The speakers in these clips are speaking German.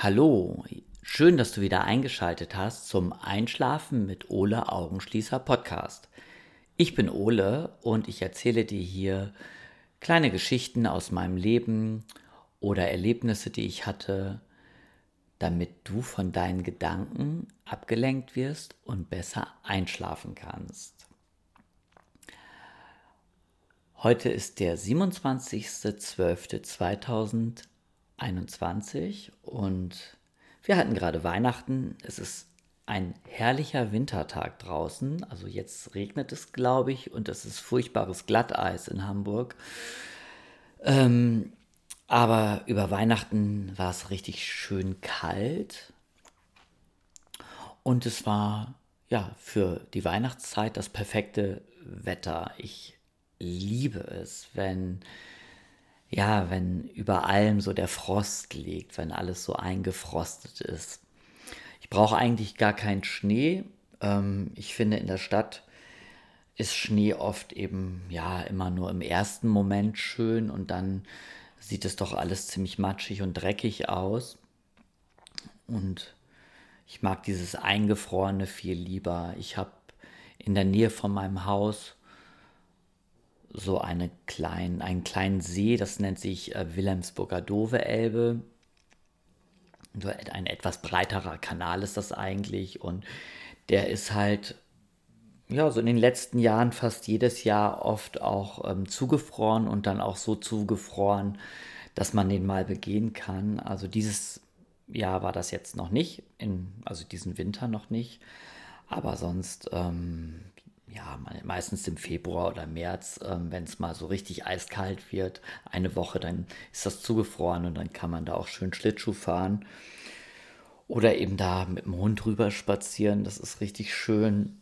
Hallo, schön, dass du wieder eingeschaltet hast zum Einschlafen mit Ole Augenschließer Podcast. Ich bin Ole und ich erzähle dir hier kleine Geschichten aus meinem Leben oder Erlebnisse, die ich hatte, damit du von deinen Gedanken abgelenkt wirst und besser einschlafen kannst. Heute ist der 27.12.2021 und wir hatten gerade Weihnachten. Es ist ein herrlicher Wintertag draußen. Also jetzt regnet es, glaube ich, und es ist furchtbares Glatteis in Hamburg. Ähm, aber über Weihnachten war es richtig schön kalt. Und es war ja für die Weihnachtszeit das perfekte Wetter. Ich liebe es, wenn ja, wenn über allem so der Frost liegt, wenn alles so eingefrostet ist. Ich brauche eigentlich gar keinen Schnee. Ähm, ich finde, in der Stadt ist Schnee oft eben ja immer nur im ersten Moment schön und dann sieht es doch alles ziemlich matschig und dreckig aus. Und ich mag dieses Eingefrorene viel lieber. Ich habe in der Nähe von meinem Haus so eine klein, einen kleinen See, das nennt sich äh, Wilhelmsburger Dove-Elbe. Ein etwas breiterer Kanal ist das eigentlich und der ist halt, ja, so in den letzten Jahren fast jedes Jahr oft auch ähm, zugefroren und dann auch so zugefroren, dass man den mal begehen kann. Also dieses Jahr war das jetzt noch nicht, in, also diesen Winter noch nicht. Aber sonst ähm, ja, meistens im Februar oder März, ähm, wenn es mal so richtig eiskalt wird, eine Woche, dann ist das zugefroren und dann kann man da auch schön Schlittschuh fahren. Oder eben da mit dem Hund rüber spazieren, das ist richtig schön.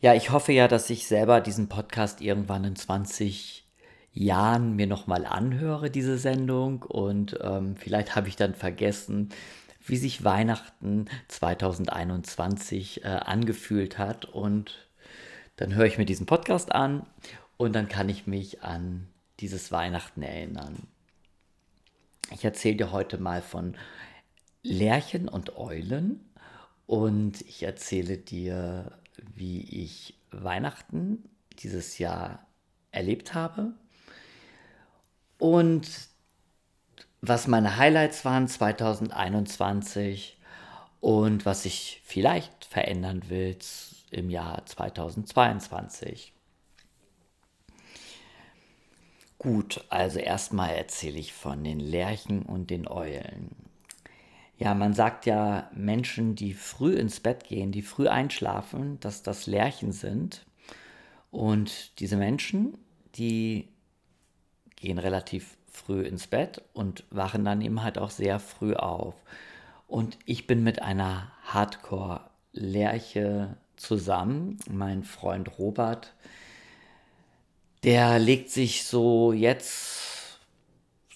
Ja, ich hoffe ja, dass ich selber diesen Podcast irgendwann in 20 Jahren mir nochmal anhöre, diese Sendung. Und ähm, vielleicht habe ich dann vergessen, wie sich Weihnachten 2021 äh, angefühlt hat. Und dann höre ich mir diesen Podcast an und dann kann ich mich an dieses Weihnachten erinnern. Ich erzähle dir heute mal von Lerchen und Eulen und ich erzähle dir, wie ich Weihnachten dieses Jahr erlebt habe. Und was meine Highlights waren 2021 und was ich vielleicht verändern will im Jahr 2022. Gut, also erstmal erzähle ich von den Lerchen und den Eulen. Ja, man sagt ja, Menschen, die früh ins Bett gehen, die früh einschlafen, dass das Lerchen sind. Und diese Menschen, die gehen relativ früh ins Bett und wachen dann eben halt auch sehr früh auf. Und ich bin mit einer Hardcore-Lerche zusammen, mein Freund Robert, der legt sich so jetzt,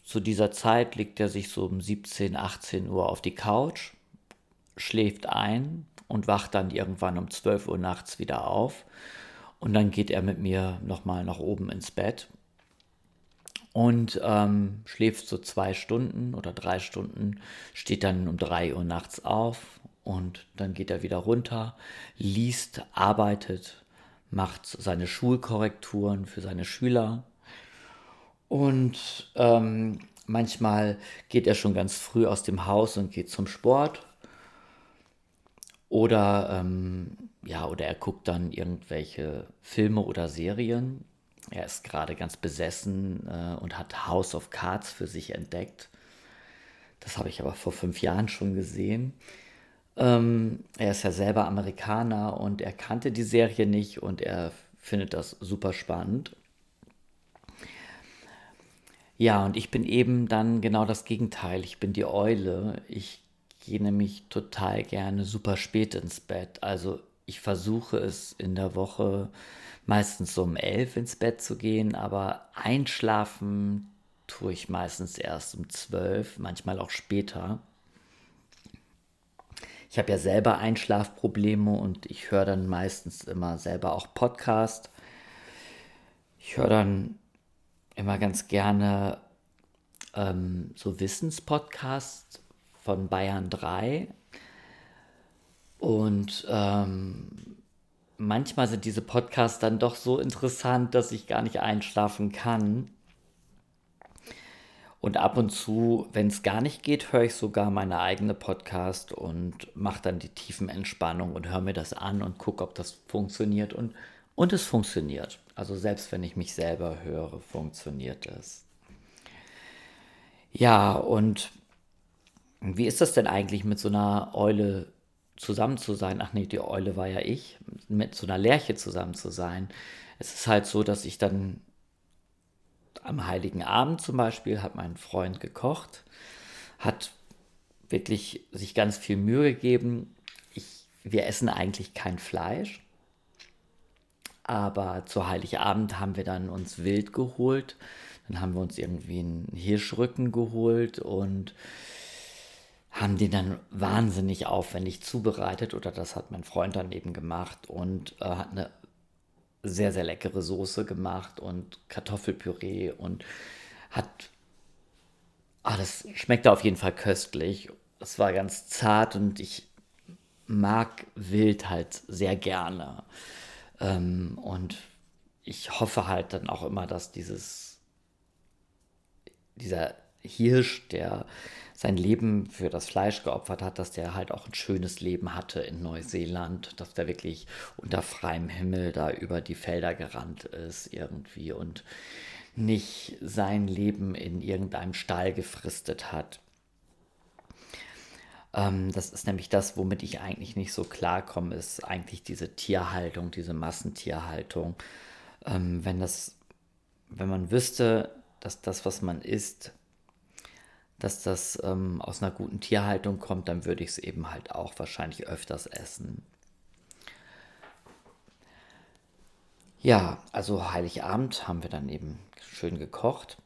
zu dieser Zeit legt er sich so um 17, 18 Uhr auf die Couch, schläft ein und wacht dann irgendwann um 12 Uhr nachts wieder auf. Und dann geht er mit mir nochmal nach oben ins Bett und ähm, schläft so zwei Stunden oder drei Stunden, steht dann um drei Uhr nachts auf und dann geht er wieder runter, liest, arbeitet, macht seine Schulkorrekturen für seine Schüler. Und ähm, manchmal geht er schon ganz früh aus dem Haus und geht zum Sport. Oder ähm, ja oder er guckt dann irgendwelche Filme oder Serien er ist gerade ganz besessen äh, und hat House of Cards für sich entdeckt. Das habe ich aber vor fünf Jahren schon gesehen. Ähm, er ist ja selber Amerikaner und er kannte die Serie nicht und er findet das super spannend. Ja, und ich bin eben dann genau das Gegenteil. Ich bin die Eule. Ich gehe nämlich total gerne super spät ins Bett. Also ich versuche es in der Woche meistens um elf ins Bett zu gehen, aber einschlafen tue ich meistens erst um zwölf, manchmal auch später. Ich habe ja selber Einschlafprobleme und ich höre dann meistens immer selber auch Podcast. Ich höre dann immer ganz gerne ähm, so Wissenspodcasts von Bayern 3. Und ähm, manchmal sind diese Podcasts dann doch so interessant, dass ich gar nicht einschlafen kann. Und ab und zu, wenn es gar nicht geht, höre ich sogar meine eigene Podcast und mache dann die tiefen Entspannung und höre mir das an und gucke, ob das funktioniert. Und, und es funktioniert. Also selbst wenn ich mich selber höre, funktioniert es. Ja, und wie ist das denn eigentlich mit so einer Eule zusammen zu sein? Ach nee, die Eule war ja ich, mit so einer Lerche zusammen zu sein. Es ist halt so, dass ich dann am Heiligen Abend zum Beispiel hat mein Freund gekocht, hat wirklich sich ganz viel Mühe gegeben. Ich, wir essen eigentlich kein Fleisch, aber zu Heiligabend haben wir dann uns Wild geholt. Dann haben wir uns irgendwie einen Hirschrücken geholt und haben den dann wahnsinnig aufwendig zubereitet oder das hat mein Freund dann eben gemacht und äh, hat eine sehr, sehr leckere Soße gemacht und Kartoffelpüree und hat. Ah, das schmeckte auf jeden Fall köstlich. Es war ganz zart und ich mag Wild halt sehr gerne. Ähm, und ich hoffe halt dann auch immer, dass dieses, dieser Hirsch, der sein Leben für das Fleisch geopfert hat, dass der halt auch ein schönes Leben hatte in Neuseeland, dass der wirklich unter freiem Himmel da über die Felder gerannt ist irgendwie und nicht sein Leben in irgendeinem Stall gefristet hat. Ähm, das ist nämlich das, womit ich eigentlich nicht so klarkomme, ist eigentlich diese Tierhaltung, diese Massentierhaltung. Ähm, wenn das, wenn man wüsste, dass das, was man isst, dass das ähm, aus einer guten Tierhaltung kommt, dann würde ich es eben halt auch wahrscheinlich öfters essen. Ja, also Heiligabend haben wir dann eben schön gekocht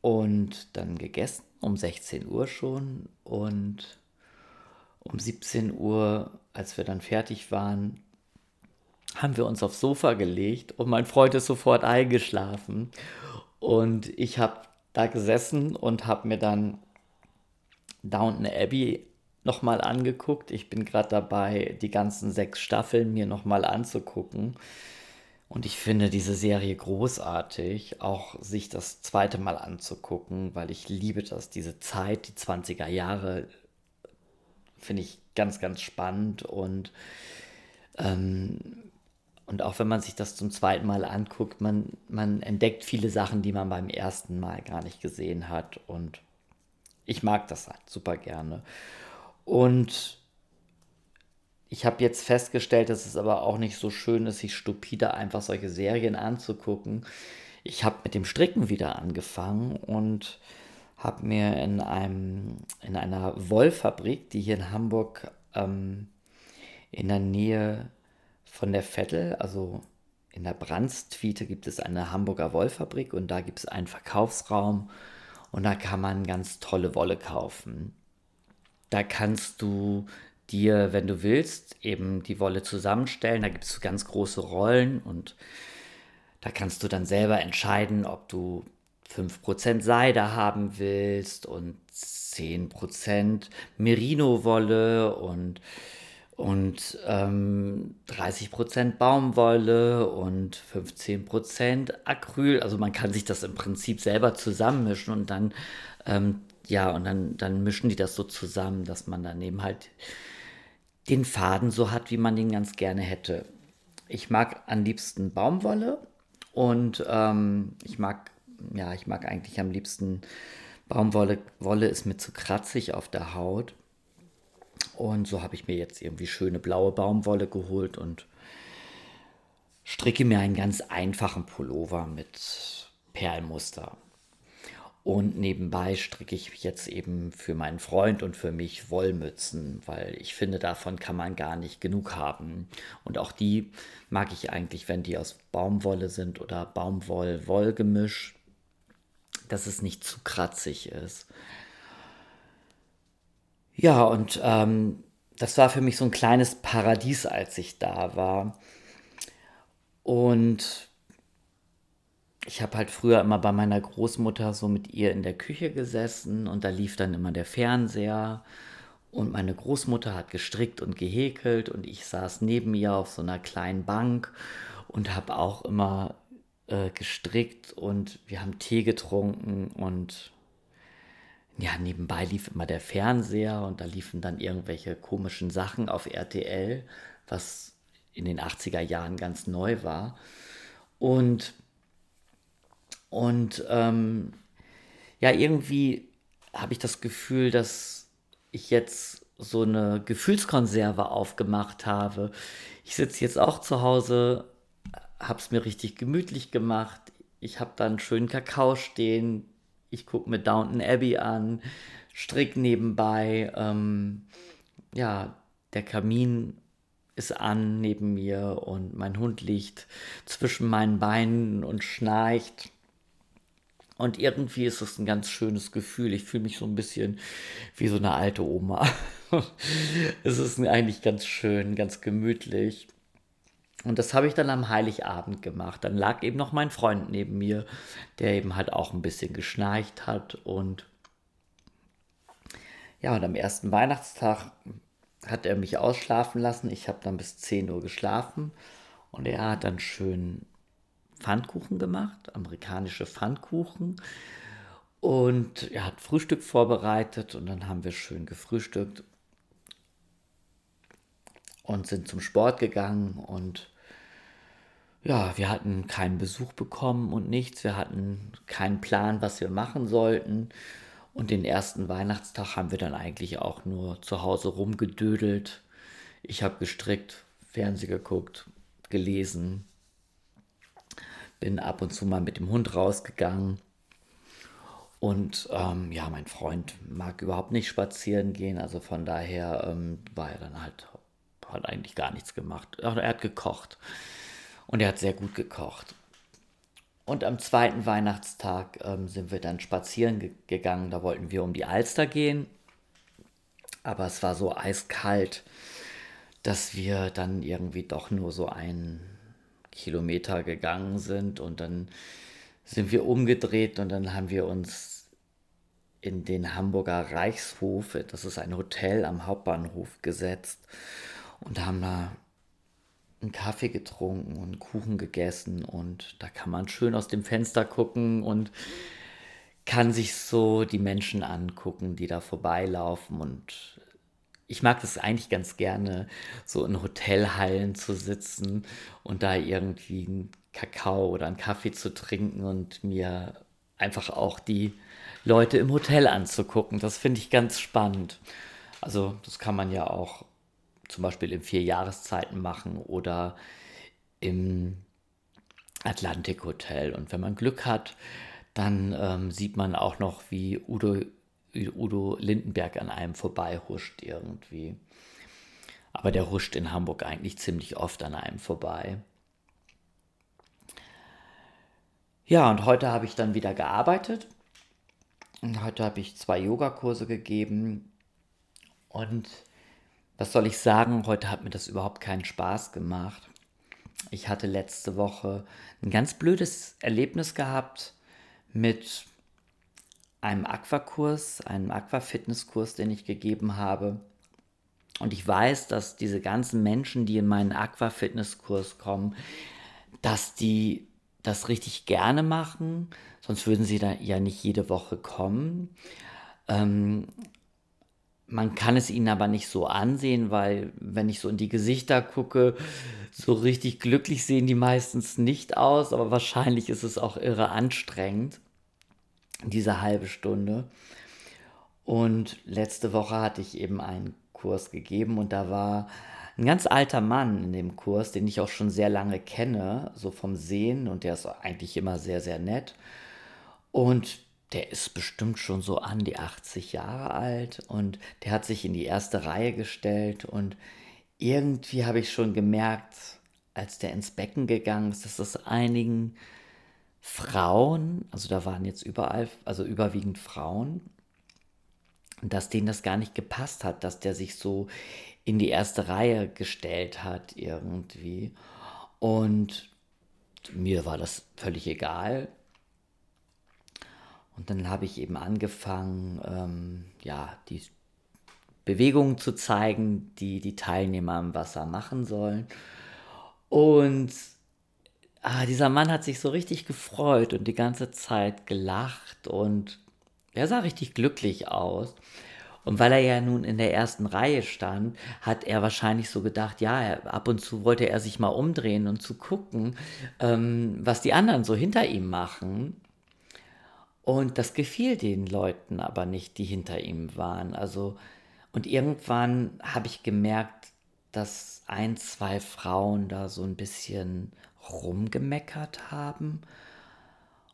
und dann gegessen um 16 Uhr schon und um 17 Uhr, als wir dann fertig waren, haben wir uns aufs Sofa gelegt und mein Freund ist sofort eingeschlafen und ich habe da gesessen und habe mir dann Downton Abbey nochmal angeguckt. Ich bin gerade dabei, die ganzen sechs Staffeln mir nochmal anzugucken. Und ich finde diese Serie großartig, auch sich das zweite Mal anzugucken, weil ich liebe das, diese Zeit, die 20er Jahre, finde ich ganz, ganz spannend und ähm, und auch wenn man sich das zum zweiten Mal anguckt, man, man entdeckt viele Sachen, die man beim ersten Mal gar nicht gesehen hat. Und ich mag das halt super gerne. Und ich habe jetzt festgestellt, dass es aber auch nicht so schön ist, sich stupide einfach solche Serien anzugucken. Ich habe mit dem Stricken wieder angefangen und habe mir in, einem, in einer Wollfabrik, die hier in Hamburg ähm, in der Nähe von der Vettel, also in der Brandstwiete gibt es eine Hamburger Wollfabrik und da gibt es einen Verkaufsraum und da kann man ganz tolle Wolle kaufen. Da kannst du dir, wenn du willst, eben die Wolle zusammenstellen. Da gibt es ganz große Rollen und da kannst du dann selber entscheiden, ob du 5% Seide haben willst und 10% Merino-Wolle und und ähm, 30% Baumwolle und 15% Acryl. Also man kann sich das im Prinzip selber zusammenmischen und dann, ähm, ja, und dann, dann mischen die das so zusammen, dass man dann eben halt den Faden so hat, wie man den ganz gerne hätte. Ich mag am liebsten Baumwolle und ähm, ich mag, ja, ich mag eigentlich am liebsten Baumwolle. Wolle ist mir zu kratzig auf der Haut. Und so habe ich mir jetzt irgendwie schöne blaue Baumwolle geholt und stricke mir einen ganz einfachen Pullover mit Perlmuster. Und nebenbei stricke ich jetzt eben für meinen Freund und für mich Wollmützen, weil ich finde, davon kann man gar nicht genug haben. Und auch die mag ich eigentlich, wenn die aus Baumwolle sind oder Baumwoll-Wollgemisch, dass es nicht zu kratzig ist. Ja, und ähm, das war für mich so ein kleines Paradies, als ich da war. Und ich habe halt früher immer bei meiner Großmutter so mit ihr in der Küche gesessen und da lief dann immer der Fernseher und meine Großmutter hat gestrickt und gehäkelt und ich saß neben ihr auf so einer kleinen Bank und habe auch immer äh, gestrickt und wir haben Tee getrunken und ja, nebenbei lief immer der Fernseher und da liefen dann irgendwelche komischen Sachen auf RTL, was in den 80er Jahren ganz neu war. Und und ähm, ja, irgendwie habe ich das Gefühl, dass ich jetzt so eine Gefühlskonserve aufgemacht habe. Ich sitze jetzt auch zu Hause, habe es mir richtig gemütlich gemacht. Ich habe da einen schönen Kakao stehen. Ich gucke mir Downton Abbey an, strick nebenbei. Ähm, ja, der Kamin ist an neben mir und mein Hund liegt zwischen meinen Beinen und schnarcht. Und irgendwie ist es ein ganz schönes Gefühl. Ich fühle mich so ein bisschen wie so eine alte Oma. es ist eigentlich ganz schön, ganz gemütlich. Und das habe ich dann am Heiligabend gemacht. Dann lag eben noch mein Freund neben mir, der eben halt auch ein bisschen geschnarcht hat. Und ja, und am ersten Weihnachtstag hat er mich ausschlafen lassen. Ich habe dann bis 10 Uhr geschlafen. Und er hat dann schön Pfannkuchen gemacht, amerikanische Pfannkuchen. Und er hat Frühstück vorbereitet und dann haben wir schön gefrühstückt und sind zum Sport gegangen und ja, wir hatten keinen Besuch bekommen und nichts. Wir hatten keinen Plan, was wir machen sollten. Und den ersten Weihnachtstag haben wir dann eigentlich auch nur zu Hause rumgedödelt. Ich habe gestrickt, Fernsehen geguckt, gelesen, bin ab und zu mal mit dem Hund rausgegangen. Und ähm, ja, mein Freund mag überhaupt nicht spazieren gehen, also von daher ähm, war er dann halt, hat eigentlich gar nichts gemacht. Er hat gekocht und er hat sehr gut gekocht. Und am zweiten Weihnachtstag ähm, sind wir dann spazieren ge gegangen, da wollten wir um die Alster gehen, aber es war so eiskalt, dass wir dann irgendwie doch nur so einen Kilometer gegangen sind. Und dann sind wir umgedreht und dann haben wir uns in den Hamburger Reichshof, das ist ein Hotel am Hauptbahnhof, gesetzt und haben da einen Kaffee getrunken und Kuchen gegessen und da kann man schön aus dem Fenster gucken und kann sich so die Menschen angucken, die da vorbeilaufen und ich mag das eigentlich ganz gerne, so in Hotelhallen zu sitzen und da irgendwie einen Kakao oder einen Kaffee zu trinken und mir einfach auch die Leute im Hotel anzugucken. Das finde ich ganz spannend. Also das kann man ja auch zum Beispiel in vier Jahreszeiten machen oder im Atlantik Hotel. Und wenn man Glück hat, dann ähm, sieht man auch noch, wie Udo Udo Lindenberg an einem vorbei huscht irgendwie. Aber der huscht in Hamburg eigentlich ziemlich oft an einem vorbei. Ja, und heute habe ich dann wieder gearbeitet. Und heute habe ich zwei Yogakurse gegeben. Und was soll ich sagen, heute hat mir das überhaupt keinen Spaß gemacht. Ich hatte letzte Woche ein ganz blödes Erlebnis gehabt mit einem Aquakurs, einem Aquafitnesskurs, den ich gegeben habe. Und ich weiß, dass diese ganzen Menschen, die in meinen Aquafitnesskurs kommen, dass die das richtig gerne machen, sonst würden sie da ja nicht jede Woche kommen. Ähm, man kann es ihnen aber nicht so ansehen, weil wenn ich so in die Gesichter gucke, so richtig glücklich sehen die meistens nicht aus, aber wahrscheinlich ist es auch irre anstrengend diese halbe Stunde. Und letzte Woche hatte ich eben einen Kurs gegeben und da war ein ganz alter Mann in dem Kurs, den ich auch schon sehr lange kenne, so vom Sehen und der ist eigentlich immer sehr, sehr nett. Und der ist bestimmt schon so an die 80 Jahre alt und der hat sich in die erste Reihe gestellt und irgendwie habe ich schon gemerkt, als der ins Becken gegangen ist, dass das einigen Frauen, also da waren jetzt überall, also überwiegend Frauen, dass denen das gar nicht gepasst hat, dass der sich so in die erste Reihe gestellt hat irgendwie. Und mir war das völlig egal. Und dann habe ich eben angefangen, ähm, ja, die Bewegungen zu zeigen, die die Teilnehmer im Wasser machen sollen. Und ah, dieser Mann hat sich so richtig gefreut und die ganze Zeit gelacht und er sah richtig glücklich aus. Und weil er ja nun in der ersten Reihe stand, hat er wahrscheinlich so gedacht, ja, ab und zu wollte er sich mal umdrehen und zu gucken, ähm, was die anderen so hinter ihm machen. Und das gefiel den Leuten aber nicht, die hinter ihm waren. Also, und irgendwann habe ich gemerkt, dass ein, zwei Frauen da so ein bisschen rumgemeckert haben.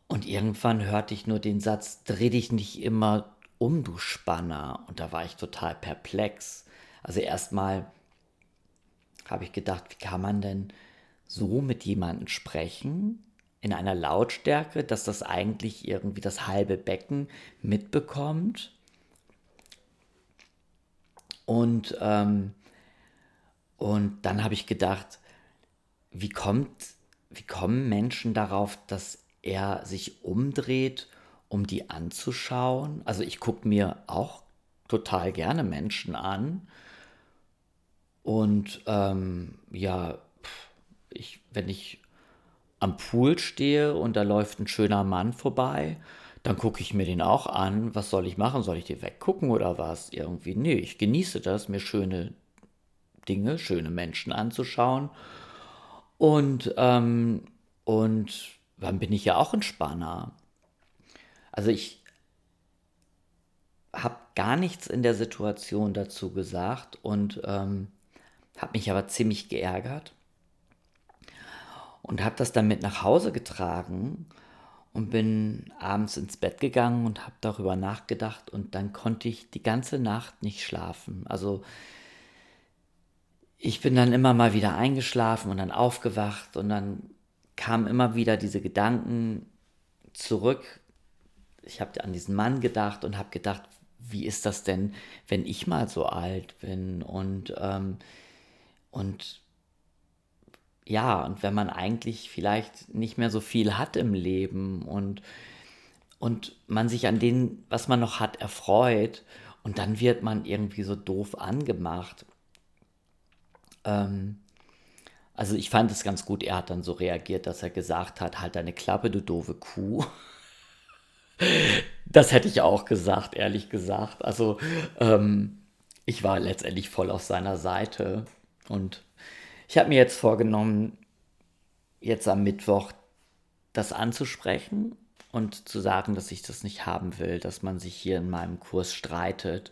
Und irgendwann hörte ich nur den Satz, dreh dich nicht immer um, du Spanner. Und da war ich total perplex. Also erstmal habe ich gedacht, wie kann man denn so mit jemandem sprechen? In einer Lautstärke, dass das eigentlich irgendwie das halbe Becken mitbekommt. Und, ähm, und dann habe ich gedacht, wie, kommt, wie kommen Menschen darauf, dass er sich umdreht um die anzuschauen. Also ich gucke mir auch total gerne Menschen an. Und ähm, ja, ich, wenn ich am Pool stehe und da läuft ein schöner Mann vorbei, dann gucke ich mir den auch an. Was soll ich machen? Soll ich dir weggucken oder was? Irgendwie, nee, ich genieße das, mir schöne Dinge, schöne Menschen anzuschauen. Und, ähm, und dann bin ich ja auch ein Spanner. Also ich habe gar nichts in der Situation dazu gesagt und ähm, habe mich aber ziemlich geärgert und habe das dann mit nach Hause getragen und bin abends ins Bett gegangen und habe darüber nachgedacht und dann konnte ich die ganze Nacht nicht schlafen. Also ich bin dann immer mal wieder eingeschlafen und dann aufgewacht und dann kamen immer wieder diese Gedanken zurück, ich habe an diesen Mann gedacht und habe gedacht, wie ist das denn, wenn ich mal so alt bin und, ähm, und ja, und wenn man eigentlich vielleicht nicht mehr so viel hat im Leben und, und man sich an dem, was man noch hat, erfreut und dann wird man irgendwie so doof angemacht. Ähm, also ich fand es ganz gut, er hat dann so reagiert, dass er gesagt hat, halt deine Klappe, du doofe Kuh. Das hätte ich auch gesagt, ehrlich gesagt. Also ähm, ich war letztendlich voll auf seiner Seite und ich habe mir jetzt vorgenommen, jetzt am Mittwoch das anzusprechen und zu sagen, dass ich das nicht haben will, dass man sich hier in meinem Kurs streitet.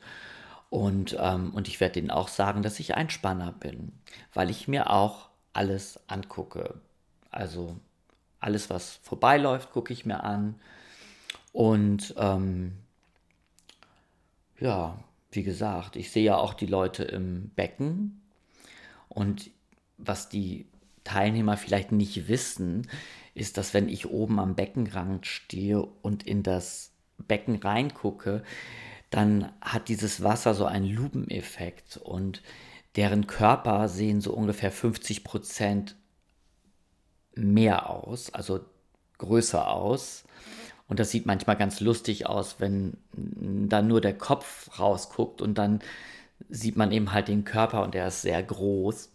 Und, ähm, und ich werde ihnen auch sagen, dass ich ein Spanner bin, weil ich mir auch alles angucke. Also alles, was vorbeiläuft, gucke ich mir an. Und ähm, ja, wie gesagt, ich sehe ja auch die Leute im Becken. Und was die Teilnehmer vielleicht nicht wissen, ist, dass wenn ich oben am Beckenrand stehe und in das Becken reingucke, dann hat dieses Wasser so einen Lupeneffekt und deren Körper sehen so ungefähr 50 Prozent mehr aus, also größer aus und das sieht manchmal ganz lustig aus, wenn dann nur der Kopf rausguckt und dann sieht man eben halt den Körper und der ist sehr groß.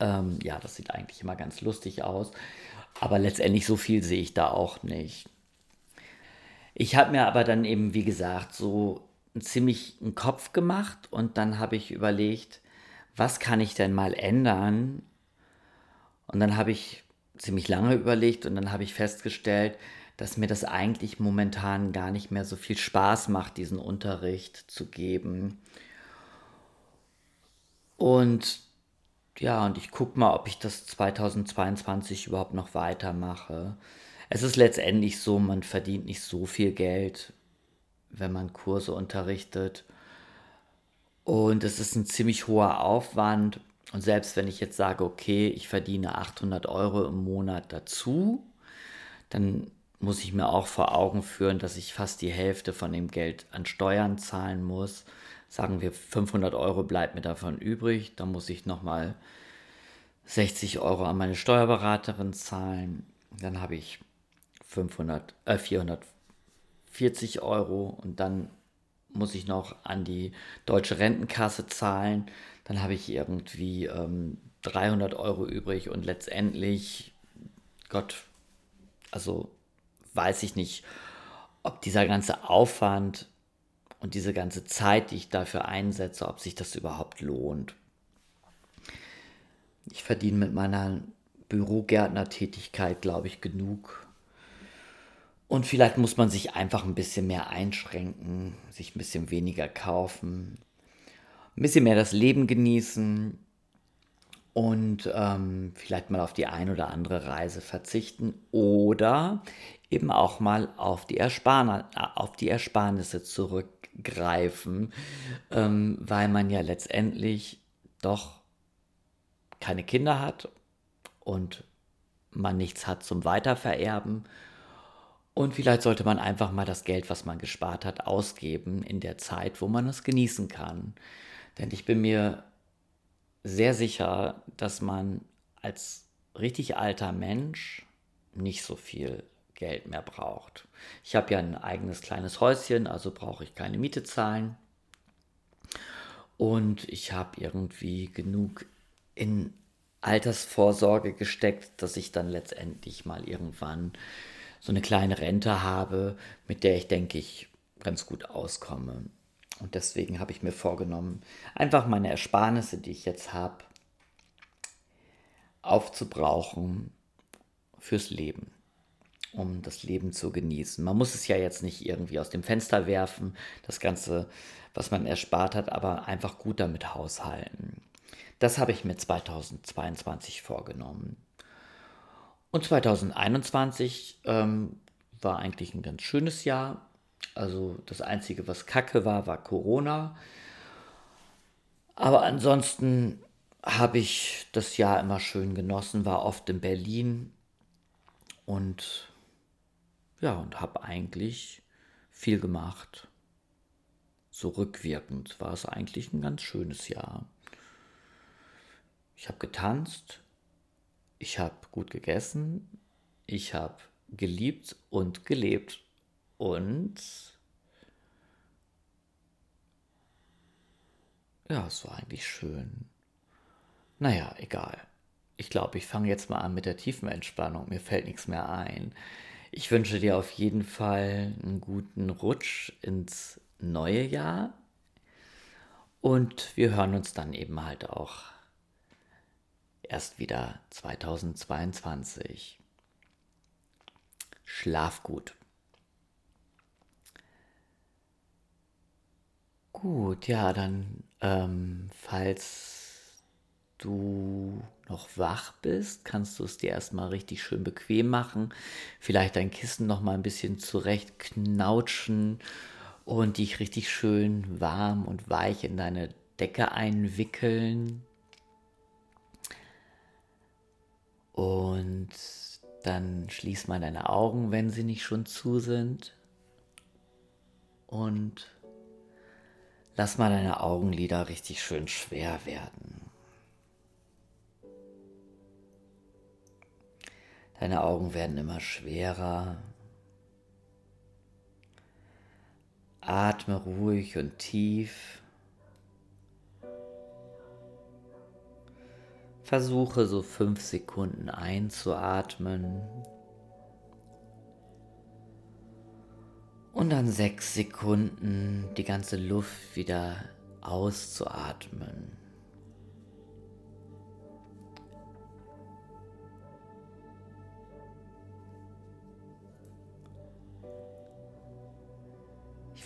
Ähm, ja, das sieht eigentlich immer ganz lustig aus. Aber letztendlich so viel sehe ich da auch nicht. Ich habe mir aber dann eben, wie gesagt, so ziemlich einen Kopf gemacht und dann habe ich überlegt, was kann ich denn mal ändern? Und dann habe ich ziemlich lange überlegt und dann habe ich festgestellt, dass mir das eigentlich momentan gar nicht mehr so viel Spaß macht, diesen Unterricht zu geben. Und ja, und ich gucke mal, ob ich das 2022 überhaupt noch weitermache. Es ist letztendlich so, man verdient nicht so viel Geld, wenn man Kurse unterrichtet. Und es ist ein ziemlich hoher Aufwand. Und selbst wenn ich jetzt sage, okay, ich verdiene 800 Euro im Monat dazu, dann muss ich mir auch vor Augen führen, dass ich fast die Hälfte von dem Geld an Steuern zahlen muss. Sagen wir 500 Euro bleibt mir davon übrig, dann muss ich nochmal 60 Euro an meine Steuerberaterin zahlen. Dann habe ich 500, äh, 440 Euro und dann muss ich noch an die deutsche Rentenkasse zahlen. Dann habe ich irgendwie ähm, 300 Euro übrig und letztendlich, Gott, also weiß ich nicht, ob dieser ganze Aufwand und diese ganze Zeit, die ich dafür einsetze, ob sich das überhaupt lohnt. Ich verdiene mit meiner Bürogärtnertätigkeit, glaube ich, genug. Und vielleicht muss man sich einfach ein bisschen mehr einschränken, sich ein bisschen weniger kaufen, ein bisschen mehr das Leben genießen und ähm, vielleicht mal auf die ein oder andere Reise verzichten oder eben auch mal auf die, Ersparn auf die Ersparnisse zurückgreifen, ähm, weil man ja letztendlich doch keine Kinder hat und man nichts hat zum Weitervererben. Und vielleicht sollte man einfach mal das Geld, was man gespart hat, ausgeben in der Zeit, wo man es genießen kann. Denn ich bin mir sehr sicher, dass man als richtig alter Mensch nicht so viel Geld mehr braucht. Ich habe ja ein eigenes kleines Häuschen, also brauche ich keine Miete zahlen. Und ich habe irgendwie genug in Altersvorsorge gesteckt, dass ich dann letztendlich mal irgendwann so eine kleine Rente habe, mit der ich denke ich ganz gut auskomme. Und deswegen habe ich mir vorgenommen, einfach meine Ersparnisse, die ich jetzt habe, aufzubrauchen fürs Leben, um das Leben zu genießen. Man muss es ja jetzt nicht irgendwie aus dem Fenster werfen, das Ganze, was man erspart hat, aber einfach gut damit haushalten. Das habe ich mir 2022 vorgenommen. Und 2021 ähm, war eigentlich ein ganz schönes Jahr. Also das Einzige, was kacke war, war Corona. Aber ansonsten habe ich das Jahr immer schön genossen, war oft in Berlin und ja, und habe eigentlich viel gemacht. So rückwirkend war es eigentlich ein ganz schönes Jahr. Ich habe getanzt, ich habe gut gegessen, ich habe geliebt und gelebt und ja, es war eigentlich schön. Naja, egal. Ich glaube, ich fange jetzt mal an mit der tiefen Entspannung. Mir fällt nichts mehr ein. Ich wünsche dir auf jeden Fall einen guten Rutsch ins neue Jahr. Und wir hören uns dann eben halt auch erst wieder 2022. Schlaf gut. Gut, ja, dann, ähm, falls du noch wach bist, kannst du es dir erstmal richtig schön bequem machen. Vielleicht dein Kissen noch mal ein bisschen zurecht knautschen und dich richtig schön warm und weich in deine Decke einwickeln. Und dann schließ mal deine Augen, wenn sie nicht schon zu sind. Und lass mal deine Augenlider richtig schön schwer werden. Deine Augen werden immer schwerer. Atme ruhig und tief. Versuche so fünf Sekunden einzuatmen und dann sechs Sekunden die ganze Luft wieder auszuatmen.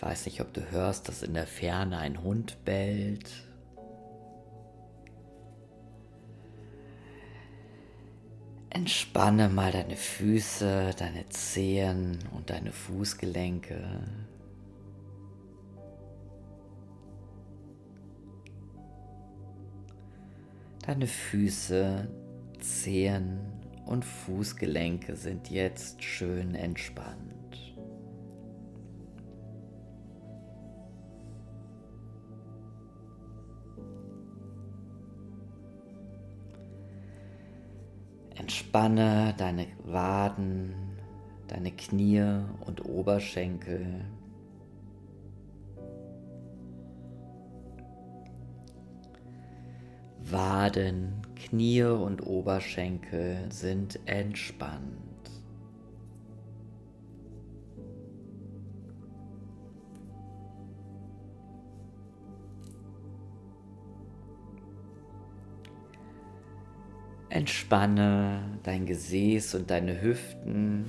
Ich weiß nicht, ob du hörst, dass in der Ferne ein Hund bellt. Entspanne mal deine Füße, deine Zehen und deine Fußgelenke. Deine Füße, Zehen und Fußgelenke sind jetzt schön entspannt. Entspanne deine Waden, deine Knie und Oberschenkel. Waden, Knie und Oberschenkel sind entspannt. Entspanne dein Gesäß und deine Hüften.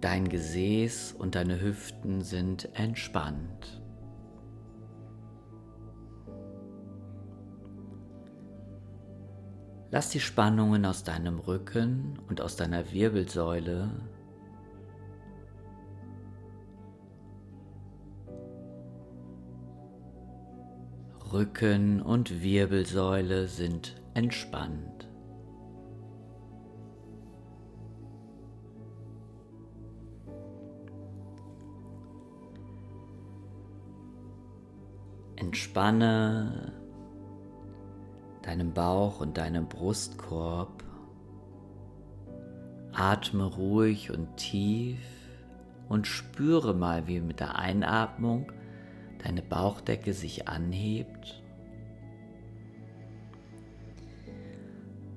Dein Gesäß und deine Hüften sind entspannt. Lass die Spannungen aus deinem Rücken und aus deiner Wirbelsäule Rücken und Wirbelsäule sind entspannt. Entspanne deinen Bauch und deinen Brustkorb. Atme ruhig und tief und spüre mal, wie mit der Einatmung deine Bauchdecke sich anhebt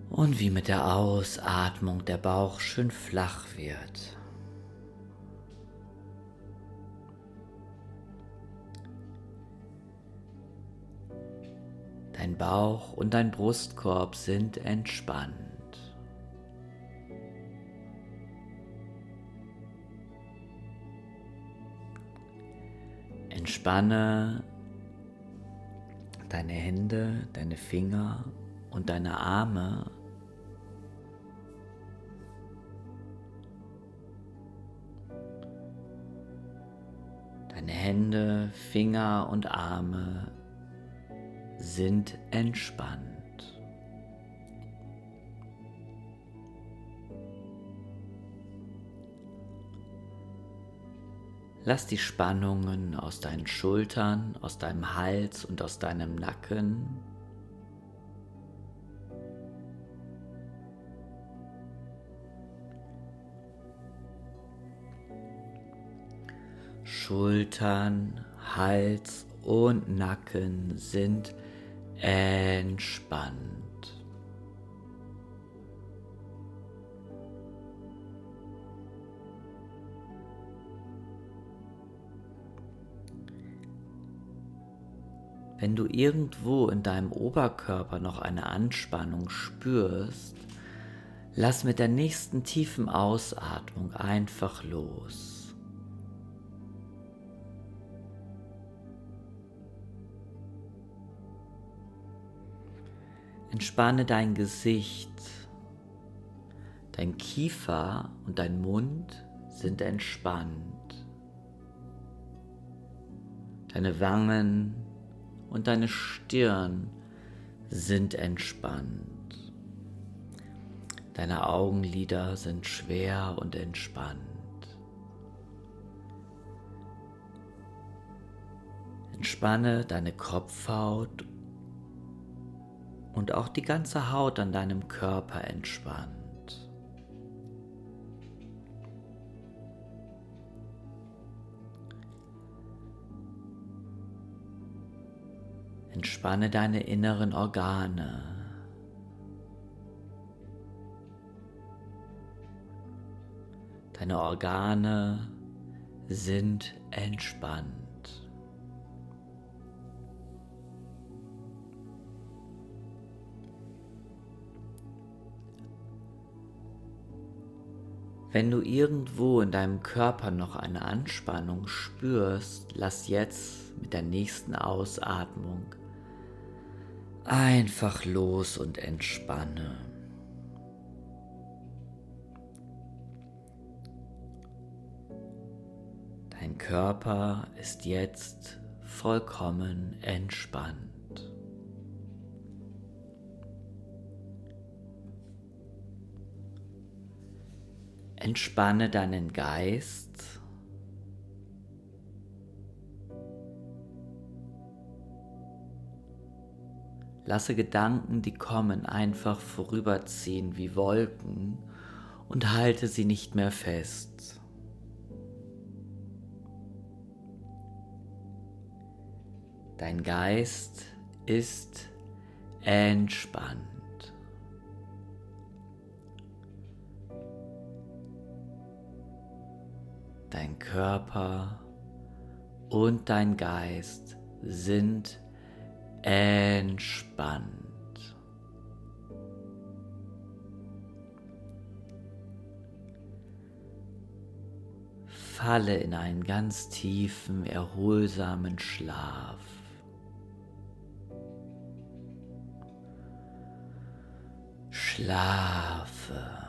und wie mit der Ausatmung der Bauch schön flach wird. Dein Bauch und dein Brustkorb sind entspannt. Entspanne deine Hände, deine Finger und deine Arme. Deine Hände, Finger und Arme sind entspannt. Lass die Spannungen aus deinen Schultern, aus deinem Hals und aus deinem Nacken Schultern, Hals und Nacken sind entspannt. Wenn du irgendwo in deinem Oberkörper noch eine Anspannung spürst, lass mit der nächsten tiefen Ausatmung einfach los. Entspanne dein Gesicht, dein Kiefer und dein Mund sind entspannt. Deine Wangen und deine Stirn sind entspannt. Deine Augenlider sind schwer und entspannt. Entspanne deine Kopfhaut und auch die ganze Haut an deinem Körper entspannt. Entspanne deine inneren Organe. Deine Organe sind entspannt. Wenn du irgendwo in deinem Körper noch eine Anspannung spürst, lass jetzt mit der nächsten Ausatmung einfach los und entspanne. Dein Körper ist jetzt vollkommen entspannt. Entspanne deinen Geist Lasse Gedanken, die kommen, einfach vorüberziehen wie Wolken und halte sie nicht mehr fest. Dein Geist ist entspannt. Dein Körper und dein Geist sind entspannt. Falle in einen ganz tiefen, erholsamen Schlaf. Schlafe.